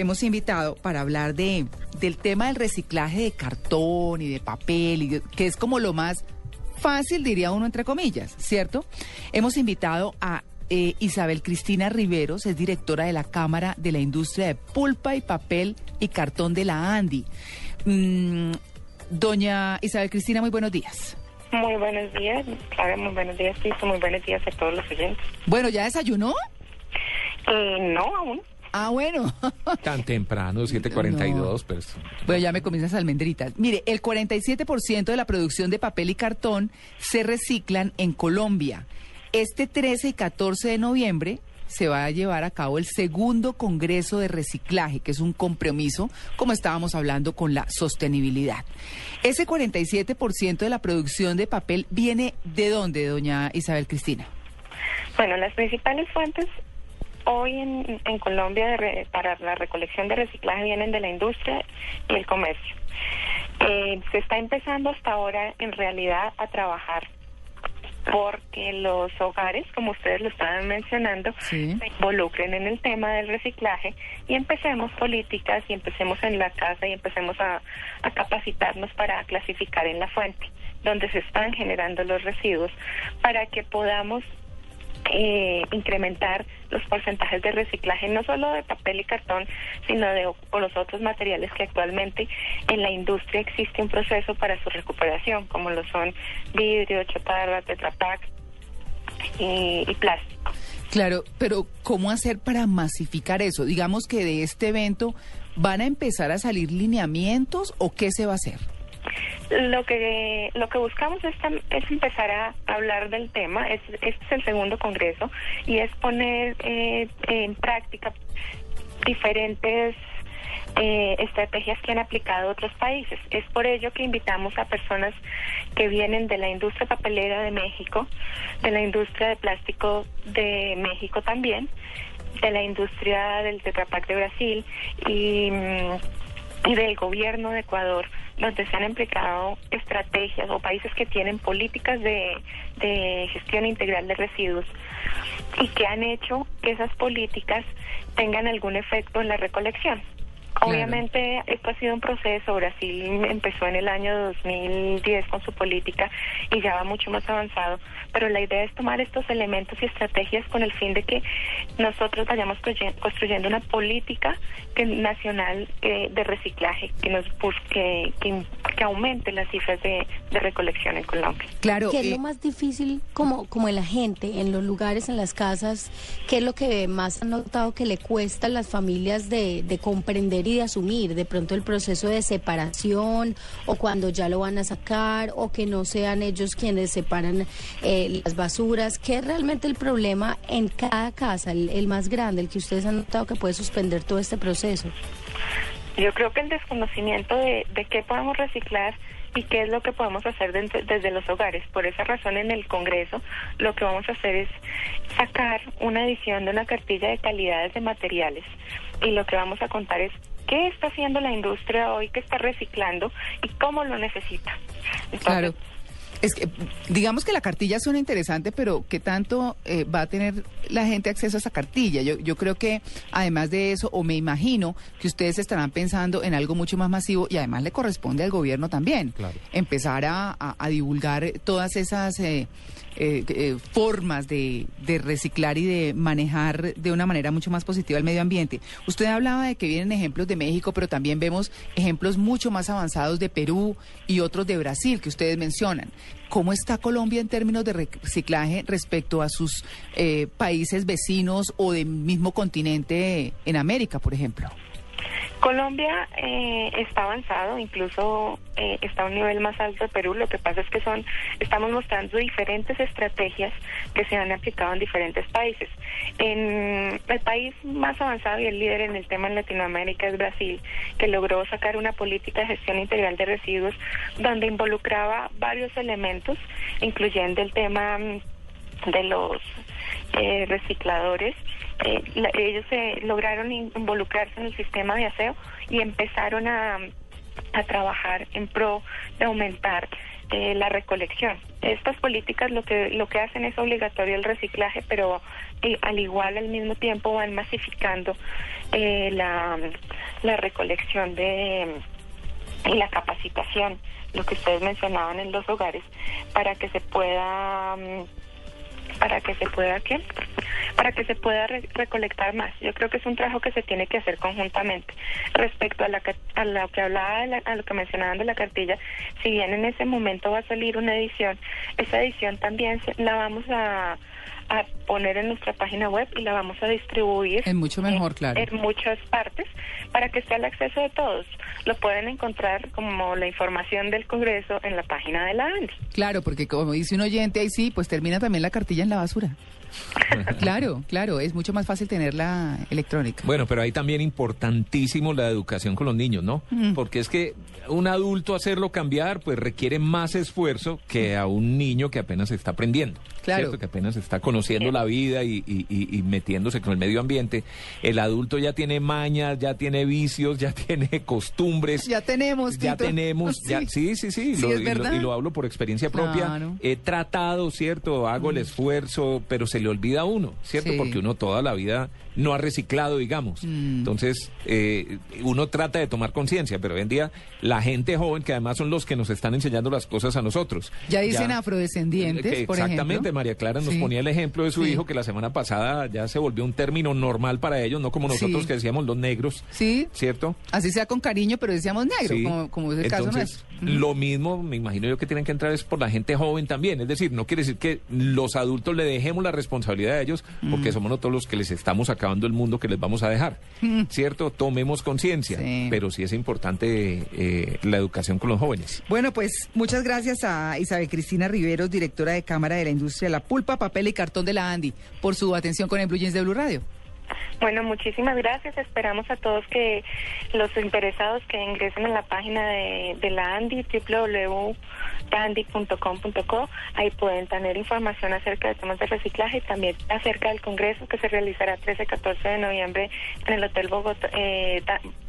Hemos invitado para hablar de del tema del reciclaje de cartón y de papel, y de- que es como lo más fácil, diría uno entre comillas, ¿cierto? Hemos invitado a eh, Isabel Cristina Riveros, es directora de la Cámara de la Industria de Pulpa y Papel y Cartón de la ANDI. Mm, doña Isabel Cristina, muy buenos días. Muy buenos días, Clara, muy buenos días, Cristo, muy buenos días a todos los oyentes. Bueno, ¿ya desayunó? Eh, no, aún. Ah, bueno. Tan temprano, 7.42, pero... es- Bueno, ya me comí esas almendritas. Mire, el 47% de la producción de papel y cartón se reciclan en Colombia. Este 13 y 14 de noviembre se va a llevar a cabo el segundo Congreso de Reciclaje, que es un compromiso, como estábamos hablando, con la sostenibilidad. Ese 47% de la producción de papel viene de dónde, doña Isabel Cristina? Bueno, las principales fuentes hoy en, en Colombia de re- para la recolección de reciclaje vienen de la industria y el comercio. Eh, se está empezando hasta ahora en realidad a trabajar porque los hogares, como ustedes lo estaban mencionando, Sí. se involucren en el tema del reciclaje y empecemos políticas y empecemos en la casa y empecemos a, a capacitarnos para clasificar en la fuente donde se están generando los residuos para que podamos eh, incrementar los porcentajes de reciclaje, no solo de papel y cartón, sino de o- los otros materiales que actualmente en la industria existe un proceso para su recuperación, como lo son vidrio, chatarra, tetrapack y plástico. Claro, pero ¿cómo hacer para masificar eso? Digamos que de este evento van a empezar a salir lineamientos o qué se va a hacer. Lo que lo que buscamos es, es empezar a hablar del tema. Es, este es el segundo congreso y es poner eh, en práctica diferentes eh, estrategias que han aplicado otros países. Es por ello que invitamos a personas que vienen de la industria papelera de México, de la industria de plástico de México también, de la industria del Tetra Pak de Brasil y, mm, y del gobierno de Ecuador, donde se han aplicado estrategias o países que tienen políticas de, de gestión integral de residuos y que han hecho que esas políticas tengan algún efecto en la recolección. Claro. Obviamente esto ha sido un proceso, Brasil empezó en el año 2010 con su política y ya va mucho más avanzado, pero la idea es tomar estos elementos y estrategias con el fin de que nosotros vayamos construye- construyendo una política que- nacional eh, de reciclaje que nos busque, que, que aumente las cifras de, de recolección en Colombia. Claro, ¿Qué es eh, lo más difícil como, como en la gente, en los lugares, en las casas? ¿Qué es lo que más han notado que le cuesta a las familias de, de comprender de asumir? De pronto el proceso de separación o cuando ya lo van a sacar o que no sean ellos quienes separan eh, las basuras. ¿Qué es realmente el problema en cada casa, el, el más grande, el que ustedes han notado que puede suspender todo este proceso? Yo creo que el desconocimiento de, de qué podemos reciclar y qué es lo que podemos hacer dentro- desde los hogares. Por esa razón en el Congreso lo que vamos a hacer es sacar una edición de una cartilla de calidades de materiales y lo que vamos a contar es qué está haciendo la industria hoy, qué está reciclando y cómo lo necesita. Claro. Es que, digamos que la cartilla suena interesante, pero ¿qué tanto eh, va a tener la gente acceso a esa cartilla? Yo, yo creo que, además de eso, o me imagino que ustedes estarán pensando en algo mucho más masivo y además le corresponde al gobierno también. Claro. Empezar a, a- a divulgar todas esas eh, eh, eh, formas de, de reciclar y de manejar de una manera mucho más positiva el medio ambiente. Usted hablaba de que vienen ejemplos de México, pero también vemos ejemplos mucho más avanzados de Perú y otros de Brasil que ustedes mencionan. ¿Cómo está Colombia en términos de reciclaje respecto a sus eh, países vecinos o del mismo continente en América, por ejemplo? Colombia eh, está avanzado, incluso eh, está a un nivel más alto de Perú. Lo que pasa es que son, estamos mostrando diferentes estrategias que se han aplicado en diferentes países. En el país más avanzado y el líder en el tema en Latinoamérica es Brasil, que logró sacar una política de gestión integral de residuos donde involucraba varios elementos, incluyendo el tema mm, de los eh, recicladores eh, ellos se lograron involucrarse en el sistema de aseo y empezaron a, a trabajar en pro de aumentar eh, la recolección. Estas políticas lo que lo que hacen es obligatorio el reciclaje, pero eh, al igual al mismo tiempo van masificando la, la recolección de y la capacitación, lo que ustedes mencionaban en los hogares, para que se pueda mm, para que se pueda qué para que se pueda recolectar más. Yo creo que es un trabajo que se tiene que hacer conjuntamente. Respecto a, la, a lo que hablaba a lo que mencionaban de la cartilla si bien en ese momento va a salir una edición esa edición también la vamos a a poner en nuestra página web y la vamos a distribuir. En mucho mejor, claro. En muchas partes para que esté al acceso de todos. Lo pueden encontrar como la información del Congreso en la página de la ANDI. Claro, porque como dice un oyente ahí sí, pues termina también la cartilla en la basura. claro, claro, es mucho más fácil tenerla electrónica. Bueno, pero ahí también importantísimo la educación con los niños, ¿no? Porque es que un adulto hacerlo cambiar, pues requiere más esfuerzo que a un niño que apenas está aprendiendo. Claro. Que apenas está conociendo la vida y, metiéndose con el medio ambiente. El adulto ya tiene mañas, ya tiene vicios, ya tiene costumbres. Ya tenemos, Ya tenemos, sí, sí, sí, y, lo, hablo por experiencia propia. He tratado, ¿cierto? Hago el esfuerzo, pero se le olvida a uno, ¿cierto? Porque uno toda la vida no ha reciclado, digamos. Mm. Entonces, eh, uno trata de tomar conciencia, pero hoy en día la gente joven, que además son los que nos están enseñando las cosas a nosotros. Ya dicen afrodescendientes, por Exactamente, María Clara nos ponía el ejemplo de su hijo, que la semana pasada ya se volvió un término normal para ellos, no como nosotros que decíamos los negros. Sí. ¿Cierto? Así sea con cariño, pero decíamos negro, como, es el caso nuestro. Lo mismo, me imagino yo que tienen que entrar es por la gente joven también. Es decir, no quiere decir que los adultos le dejemos la responsabilidad a ellos, porque somos nosotros los que les estamos acabando el mundo que les vamos a dejar. ¿Cierto? Tomemos conciencia, pero sí es importante eh, la educación con los jóvenes. Bueno, pues muchas gracias a Isabel Cristina Riveros, directora de Cámara de la Industria de la Pulpa, Papel y Cartón de la Andy, por su atención con el Blue Jeans de Blue Radio. Bueno, muchísimas gracias. Esperamos a todos que los interesados que ingresen a la página de, de la Andy, www.andy.com.co. Ahí pueden tener información acerca de temas de reciclaje y también acerca del congreso que se realizará 13-14 de noviembre en el Hotel Bogotá. Eh,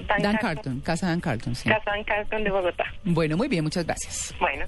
Dan, Carton. Casa Dan Carton, sí. Casa Dan Carton de Bogotá. Bueno, muy bien, muchas gracias. Bueno.